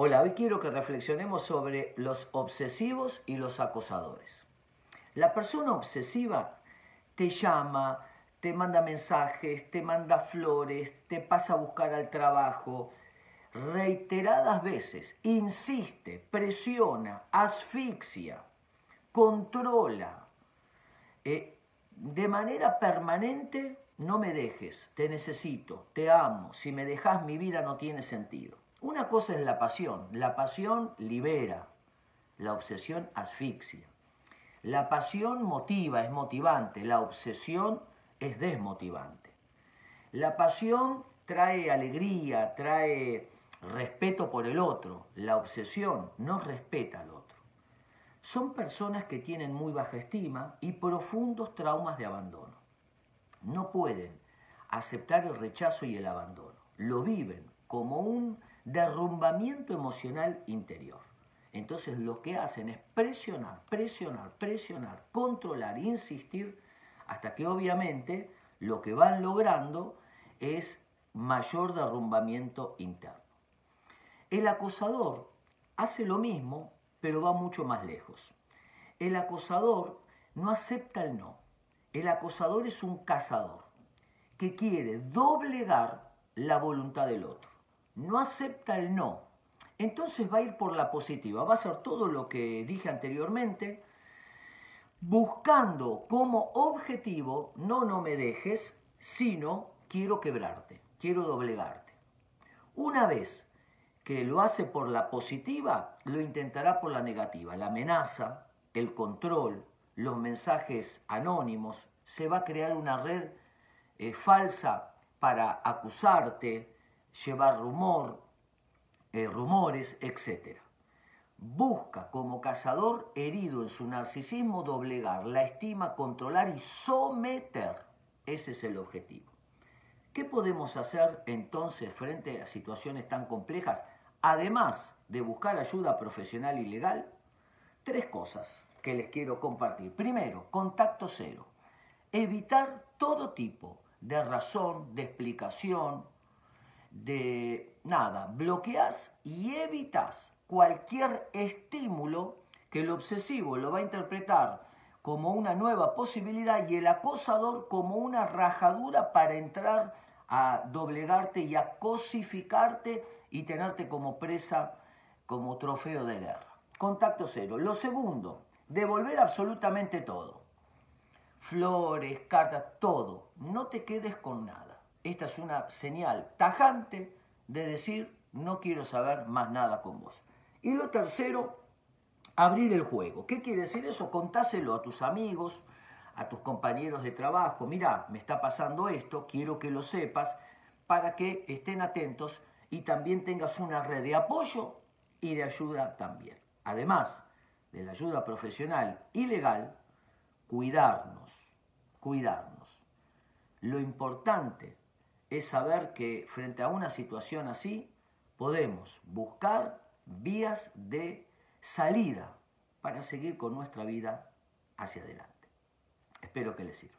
Hola, hoy quiero que reflexionemos sobre los obsesivos y los acosadores. La persona obsesiva te llama, te manda mensajes, te manda flores, te pasa a buscar al trabajo, reiteradas veces, insiste, presiona, asfixia, controla, eh, de manera permanente, no me dejes, te necesito, te amo, si me dejas mi vida no tiene sentido. Una cosa es la pasión. La pasión libera, la obsesión asfixia. La pasión motiva, es motivante, la obsesión es desmotivante. La pasión trae alegría, trae respeto por el otro. La obsesión no respeta al otro. Son personas que tienen muy baja estima y profundos traumas de abandono. No pueden aceptar el rechazo y el abandono. Lo viven como un derrumbamiento emocional interior. Entonces lo que hacen es presionar, presionar, presionar, controlar, insistir, hasta que obviamente lo que van logrando es mayor derrumbamiento interno. El acosador hace lo mismo, pero va mucho más lejos. El acosador no acepta el no. El acosador es un cazador que quiere doblegar la voluntad del otro no acepta el no. Entonces va a ir por la positiva, va a hacer todo lo que dije anteriormente, buscando como objetivo, no no me dejes, sino quiero quebrarte, quiero doblegarte. Una vez que lo hace por la positiva, lo intentará por la negativa. La amenaza, el control, los mensajes anónimos, se va a crear una red eh, falsa para acusarte, llevar rumor, eh, rumores, etc. Busca como cazador herido en su narcisismo doblegar la estima, controlar y someter. Ese es el objetivo. ¿Qué podemos hacer entonces frente a situaciones tan complejas? Además de buscar ayuda profesional y legal, tres cosas que les quiero compartir. Primero, contacto cero. Evitar todo tipo de razón, de explicación, de nada, bloqueas y evitas cualquier estímulo que el obsesivo lo va a interpretar como una nueva posibilidad y el acosador como una rajadura para entrar a doblegarte y a cosificarte y tenerte como presa, como trofeo de guerra. Contacto cero. Lo segundo, devolver absolutamente todo. Flores, cartas, todo. No te quedes con nada esta es una señal tajante de decir no quiero saber más nada con vos. Y lo tercero, abrir el juego. ¿Qué quiere decir eso? Contáselo a tus amigos, a tus compañeros de trabajo. Mira, me está pasando esto, quiero que lo sepas para que estén atentos y también tengas una red de apoyo y de ayuda también. Además de la ayuda profesional y legal, cuidarnos, cuidarnos. Lo importante es saber que frente a una situación así podemos buscar vías de salida para seguir con nuestra vida hacia adelante. Espero que les sirva.